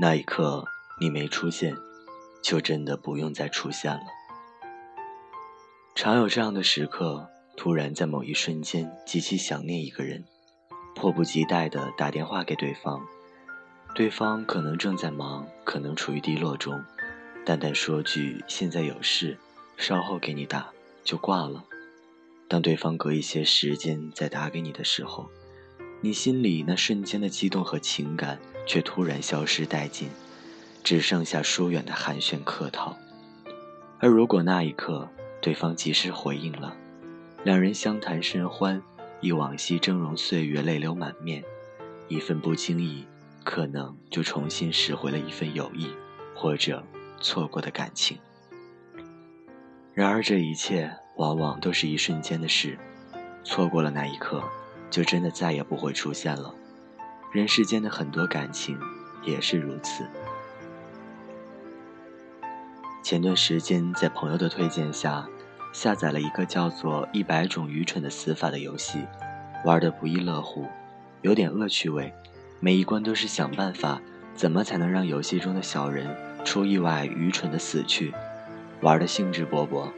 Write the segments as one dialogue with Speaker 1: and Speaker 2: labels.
Speaker 1: 那一刻你没出现，就真的不用再出现了。常有这样的时刻，突然在某一瞬间极其想念一个人，迫不及待地打电话给对方，对方可能正在忙，可能处于低落中，淡淡说句“现在有事，稍后给你打”，就挂了。当对方隔一些时间再打给你的时候，你心里那瞬间的激动和情感却突然消失殆尽，只剩下疏远的寒暄客套。而如果那一刻对方及时回应了，两人相谈甚欢，忆往昔峥嵘岁月，泪流满面，一份不经意，可能就重新拾回了一份友谊，或者错过的感情。然而这一切。往往都是一瞬间的事，错过了那一刻，就真的再也不会出现了。人世间的很多感情也是如此。前段时间在朋友的推荐下，下载了一个叫做《一百种愚蠢的死法》的游戏，玩得不亦乐乎，有点恶趣味。每一关都是想办法，怎么才能让游戏中的小人出意外愚蠢的死去，玩得兴致勃勃。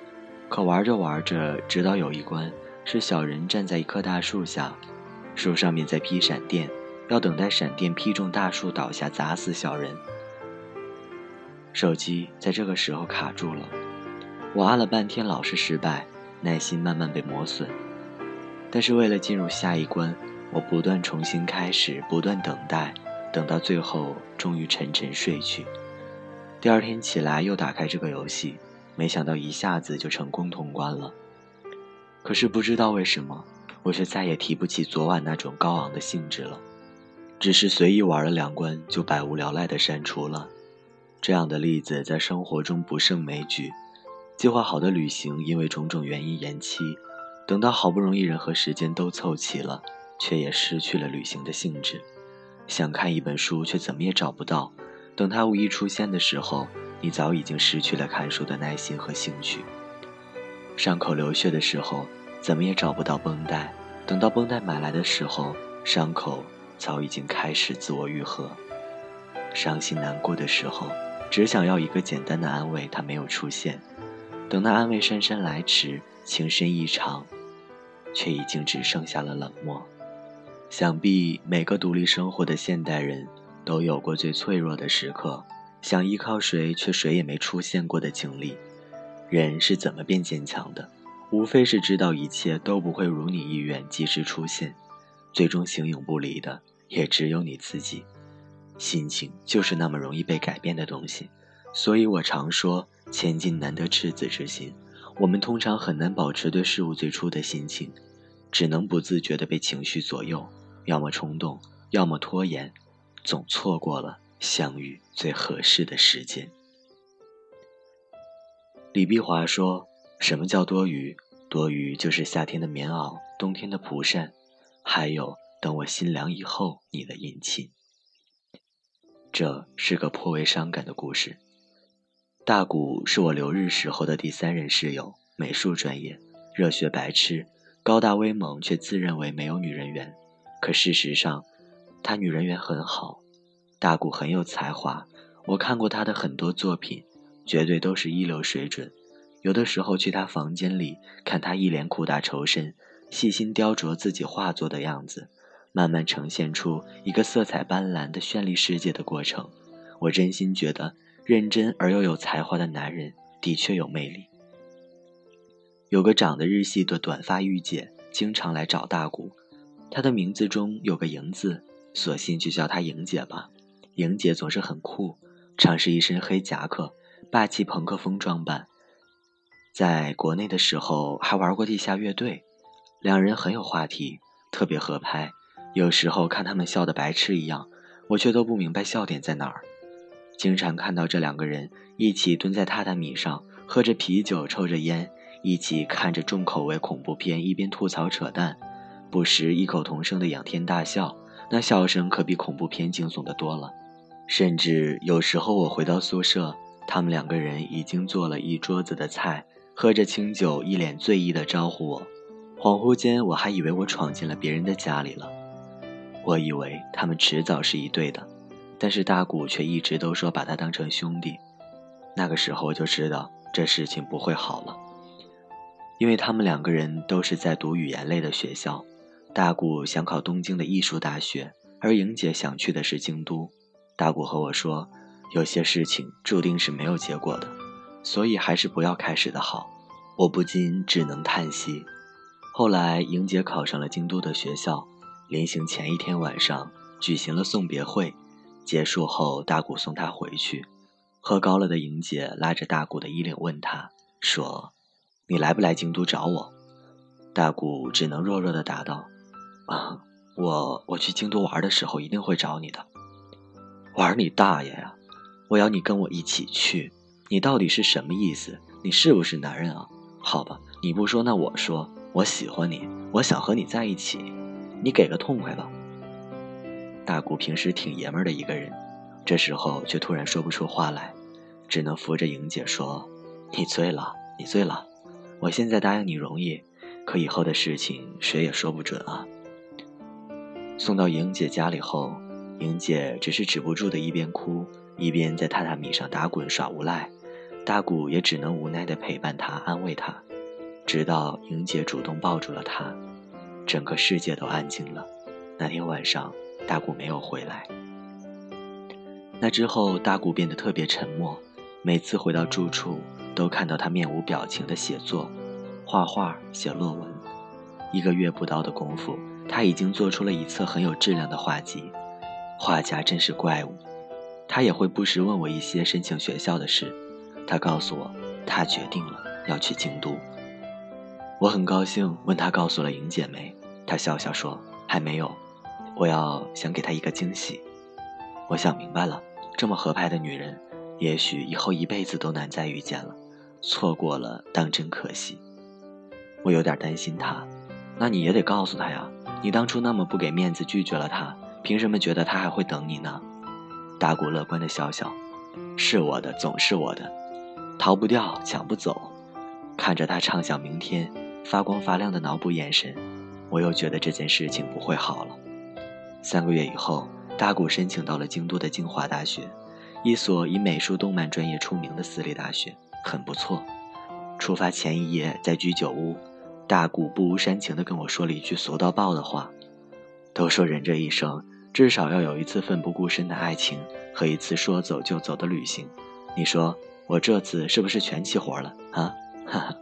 Speaker 1: 可玩着玩着，直到有一关是小人站在一棵大树下，树上面在劈闪电，要等待闪电劈中大树倒下砸死小人。手机在这个时候卡住了，我按了半天老是失败，耐心慢慢被磨损。但是为了进入下一关，我不断重新开始，不断等待，等到最后终于沉沉睡去。第二天起来又打开这个游戏。没想到一下子就成功通关了，可是不知道为什么，我却再也提不起昨晚那种高昂的兴致了，只是随意玩了两关就百无聊赖的删除了。这样的例子在生活中不胜枚举。计划好的旅行因为种种原因延期，等到好不容易人和时间都凑齐了，却也失去了旅行的兴致。想看一本书却怎么也找不到，等它无意出现的时候。你早已经失去了看书的耐心和兴趣。伤口流血的时候，怎么也找不到绷带。等到绷带买来的时候，伤口早已经开始自我愈合。伤心难过的时候，只想要一个简单的安慰，他没有出现。等那安慰姗姗来迟，情深意长，却已经只剩下了冷漠。想必每个独立生活的现代人都有过最脆弱的时刻。想依靠谁，却谁也没出现过的经历，人是怎么变坚强的？无非是知道一切都不会如你意愿及时出现，最终形影不离的也只有你自己。心情就是那么容易被改变的东西，所以我常说“千金难得赤子之心”。我们通常很难保持对事物最初的心情，只能不自觉地被情绪左右，要么冲动，要么拖延，总错过了。相遇最合适的时间。李碧华说：“什么叫多余？多余就是夏天的棉袄，冬天的蒲扇，还有等我心凉以后你的殷勤。”这是个颇为伤感的故事。大谷是我留日时候的第三任室友，美术专业，热血白痴，高大威猛，却自认为没有女人缘。可事实上，他女人缘很好。大谷很有才华，我看过他的很多作品，绝对都是一流水准。有的时候去他房间里看他一脸苦大仇深，细心雕琢自己画作的样子，慢慢呈现出一个色彩斑斓的绚丽世界的过程。我真心觉得，认真而又有才华的男人的确有魅力。有个长得日系的短发御姐，经常来找大古，她的名字中有个“莹”字，索性就叫她莹姐吧。莹姐总是很酷，常是一身黑夹克，霸气朋克风装扮。在国内的时候还玩过地下乐队，两人很有话题，特别合拍。有时候看他们笑得白痴一样，我却都不明白笑点在哪儿。经常看到这两个人一起蹲在榻榻米上，喝着啤酒，抽着烟，一起看着重口味恐怖片，一边吐槽扯淡，不时异口同声的仰天大笑，那笑声可比恐怖片惊悚的多了。甚至有时候我回到宿舍，他们两个人已经做了一桌子的菜，喝着清酒，一脸醉意的招呼我。恍惚间，我还以为我闯进了别人的家里了。我以为他们迟早是一对的，但是大谷却一直都说把他当成兄弟。那个时候我就知道这事情不会好了，因为他们两个人都是在读语言类的学校。大谷想考东京的艺术大学，而莹姐想去的是京都。大谷和我说，有些事情注定是没有结果的，所以还是不要开始的好。我不禁只能叹息。后来，莹姐考上了京都的学校，临行前一天晚上举行了送别会。结束后，大谷送她回去。喝高了的莹姐拉着大谷的衣领问他说：“你来不来京都找我？”大谷只能弱弱的答道：“啊，我我去京都玩的时候一定会找你的。”玩你大爷呀！我要你跟我一起去。你到底是什么意思？你是不是男人啊？好吧，你不说那我说。我喜欢你，我想和你在一起，你给个痛快吧。大姑平时挺爷们儿的一个人，这时候却突然说不出话来，只能扶着莹姐说：“你醉了，你醉了。我现在答应你容易，可以后的事情谁也说不准啊。”送到莹姐家里后，莹姐只是止不住的一边哭一边在榻榻米上打滚耍无赖，大谷也只能无奈的陪伴他，安慰他。直到莹姐主动抱住了他，整个世界都安静了。那天晚上，大谷没有回来。那之后，大谷变得特别沉默。每次回到住处，都看到他面无表情的写作、画画、写论文。一个月不到的功夫，他已经做出了一册很有质量的画集。画家真是怪物。他也会不时问我一些申请学校的事。他告诉我，他决定了要去京都。我很高兴，问他告诉了莹姐没？他笑笑说还没有，我要想给她一个惊喜。我想明白了，这么合拍的女人，也许以后一辈子都难再遇见了，错过了当真可惜。我有点担心她，那你也得告诉她呀，你当初那么不给面子拒绝了她，凭什么觉得她还会等你呢？大谷乐观的笑笑，是我的，总是我的，逃不掉，抢不走。看着他畅想明天。发光发亮的脑补眼神，我又觉得这件事情不会好了。三个月以后，大谷申请到了京都的京华大学，一所以美术动漫专业出名的私立大学，很不错。出发前一夜，在居酒屋，大谷不无煽情地跟我说了一句俗到爆的话：“都说人这一生至少要有一次奋不顾身的爱情和一次说走就走的旅行，你说我这次是不是全齐活了啊？”哈哈。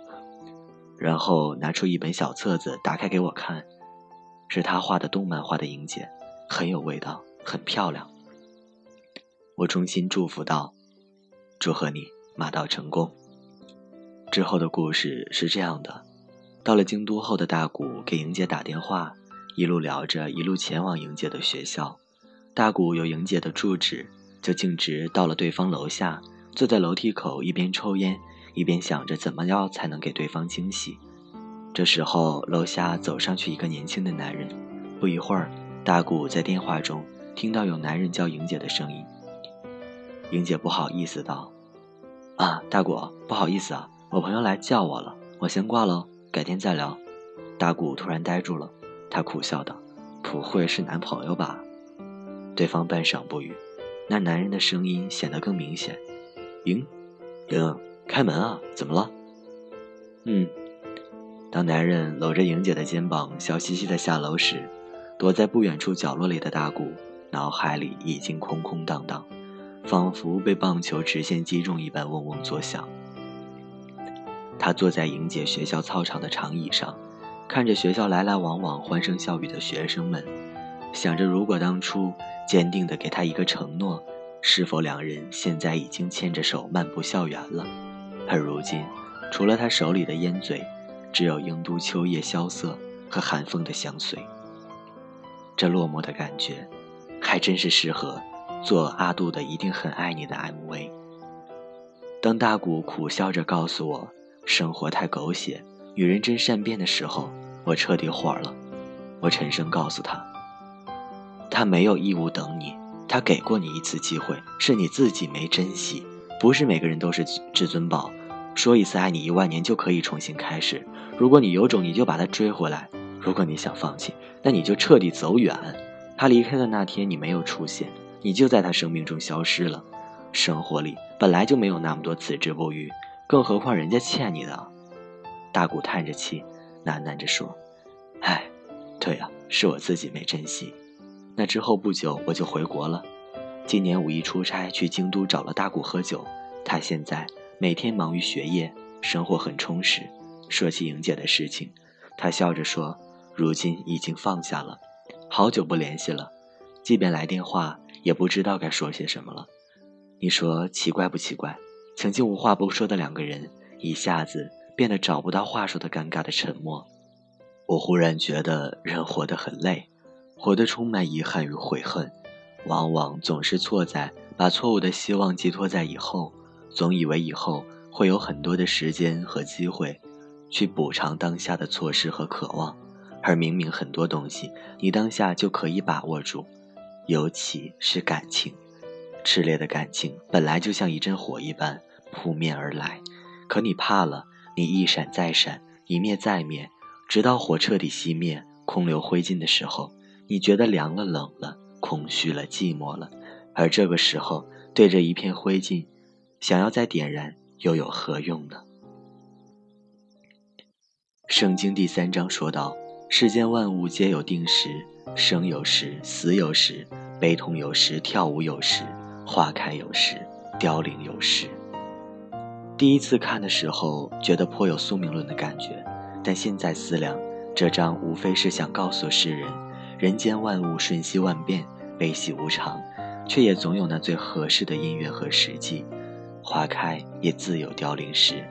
Speaker 1: 然后拿出一本小册子，打开给我看，是他画的动漫画的莹姐，很有味道，很漂亮。我衷心祝福道：“祝贺你马到成功。”之后的故事是这样的：到了京都后的大谷给莹姐打电话，一路聊着，一路前往莹姐的学校。大谷有莹姐的住址，就径直到了对方楼下，坐在楼梯口，一边抽烟。一边想着怎么样才能给对方惊喜，这时候楼下走上去一个年轻的男人。不一会儿，大谷在电话中听到有男人叫莹姐的声音。莹姐不好意思道：“啊，大谷，不好意思啊，我朋友来叫我了，我先挂了，改天再聊。”大谷突然呆住了，他苦笑道：“不会是男朋友吧？”对方半晌不语，那男人的声音显得更明显：“莹，莹。”开门啊！怎么了？嗯，当男人搂着莹姐的肩膀，笑嘻嘻的下楼时，躲在不远处角落里的大谷脑海里已经空空荡荡，仿佛被棒球直线击中一般嗡嗡作响。他坐在莹姐学校操场的长椅上，看着学校来来往往、欢声笑语的学生们，想着如果当初坚定地给他一个承诺，是否两人现在已经牵着手漫步校园了？而如今，除了他手里的烟嘴，只有英都秋叶萧瑟和寒风的相随。这落寞的感觉，还真是适合做阿杜的《一定很爱你》的 MV。当大谷苦笑着告诉我生活太狗血，女人真善变的时候，我彻底火了。我沉声告诉他：“他没有义务等你，他给过你一次机会，是你自己没珍惜。”不是每个人都是至尊宝，说一次爱你一万年就可以重新开始。如果你有种，你就把他追回来；如果你想放弃，那你就彻底走远。他离开的那天，你没有出现，你就在他生命中消失了。生活里本来就没有那么多此之不渝，更何况人家欠你的。大谷叹着气，喃喃着说：“唉，对啊，是我自己没珍惜。那之后不久我就回国了。今年五一出差去京都找了大谷喝酒，他现在每天忙于学业，生活很充实。说起莹姐的事情，他笑着说：如今已经放下了，好久不联系了。”即便来电话，也不知道该说些什么了。你说奇怪不奇怪？曾经无话不说的两个人，一下子变得找不到话说的尴尬的沉默。我忽然觉得人活得很累，活得充满遗憾与悔恨，往往总是错在把错误的希望寄托在以后，总以为以后会有很多的时间和机会，去补偿当下的错失和渴望，而明明很多东西你当下就可以把握住。尤其是感情，炽烈的感情本来就像一阵火一般扑面而来，可你怕了，你一闪再闪，一灭再灭，直到火彻底熄灭，空留灰烬的时候，你觉得凉了、冷了、空虚了、寂寞了，而这个时候，对着一片灰烬，想要再点燃，又有何用呢？圣经第三章说道：“世间万物皆有定时。”生有时，死有时；悲痛有时，跳舞有时；花开有时，凋零有时。第一次看的时候，觉得颇有宿命论的感觉，但现在思量，这章无非是想告诉世人：人间万物瞬息万变，悲喜无常，却也总有那最合适的音乐和时机。花开也自有凋零时，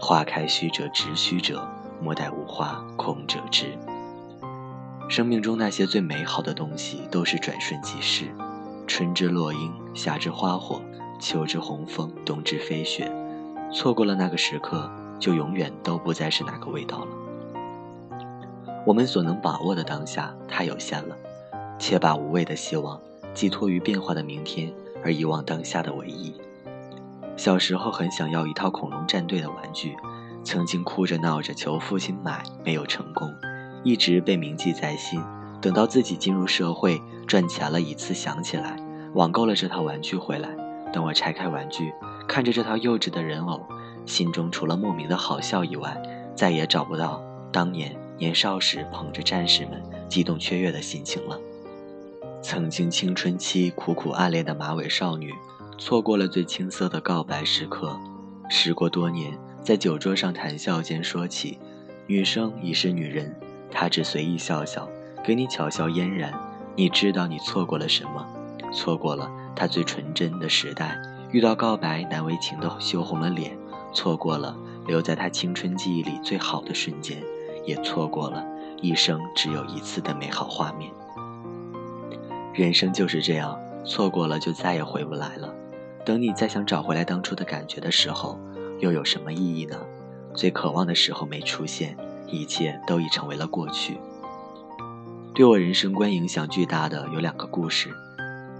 Speaker 1: 花开须折直须折，莫待无花空折枝。生命中那些最美好的东西都是转瞬即逝，春之落樱，夏之花火，秋之红枫，冬之飞雪。错过了那个时刻，就永远都不再是那个味道了。我们所能把握的当下太有限了，且把无谓的希望寄托于变化的明天，而遗忘当下的唯一。小时候很想要一套恐龙战队的玩具，曾经哭着闹着求父亲买，没有成功。一直被铭记在心，等到自己进入社会赚钱了，一次想起来，网购了这套玩具回来。等我拆开玩具，看着这套幼稚的人偶，心中除了莫名的好笑以外，再也找不到当年年少时捧着战士们激动雀跃的心情了。曾经青春期苦苦暗恋的马尾少女，错过了最青涩的告白时刻。时过多年，在酒桌上谈笑间说起，女生已是女人。他只随意笑笑，给你巧笑嫣然。你知道你错过了什么？错过了他最纯真的时代，遇到告白难为情的羞红了脸；错过了留在他青春记忆里最好的瞬间，也错过了一生只有一次的美好画面。人生就是这样，错过了就再也回不来了。等你再想找回来当初的感觉的时候，又有什么意义呢？最渴望的时候没出现。一切都已成为了过去。对我人生观影响巨大的有两个故事，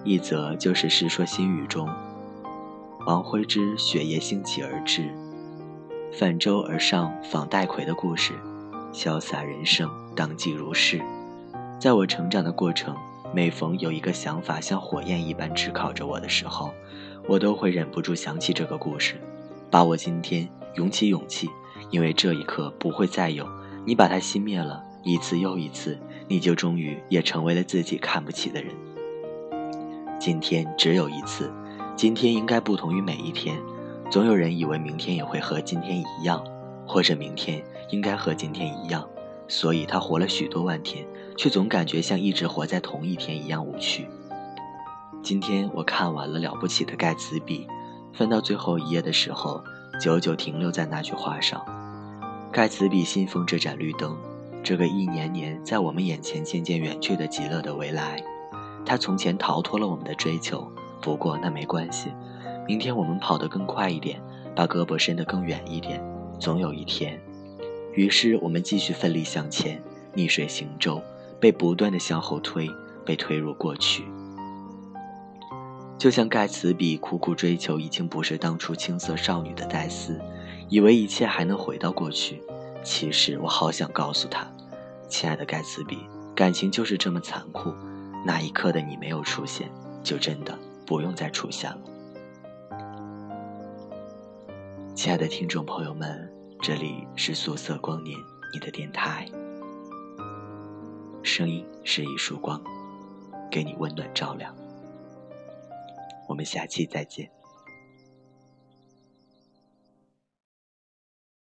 Speaker 1: 一则就是《世说新语》中王徽之雪夜兴起而至，泛舟而上访戴逵的故事。潇洒人生，当即如是。在我成长的过程，每逢有一个想法像火焰一般炙烤着我的时候，我都会忍不住想起这个故事，把我今天涌起勇气，因为这一刻不会再有。你把它熄灭了一次又一次，你就终于也成为了自己看不起的人。今天只有一次，今天应该不同于每一天。总有人以为明天也会和今天一样，或者明天应该和今天一样，所以他活了许多万天，却总感觉像一直活在同一天一样无趣。今天我看完了《了不起的盖茨比》，翻到最后一页的时候，久久停留在那句话上。盖茨比信奉这盏绿灯，这个一年年在我们眼前渐渐远去的极乐的未来。他从前逃脱了我们的追求，不过那没关系。明天我们跑得更快一点，把胳膊伸得更远一点，总有一天。于是我们继续奋力向前，逆水行舟，被不断的向后推，被推入过去。就像盖茨比苦苦追求已经不是当初青涩少女的黛丝。以为一切还能回到过去，其实我好想告诉他，亲爱的盖茨比，感情就是这么残酷。那一刻的你没有出现，就真的不用再出现了。亲爱的听众朋友们，这里是素色光年，你的电台，声音是一束光，给你温暖照亮。我们下期再见。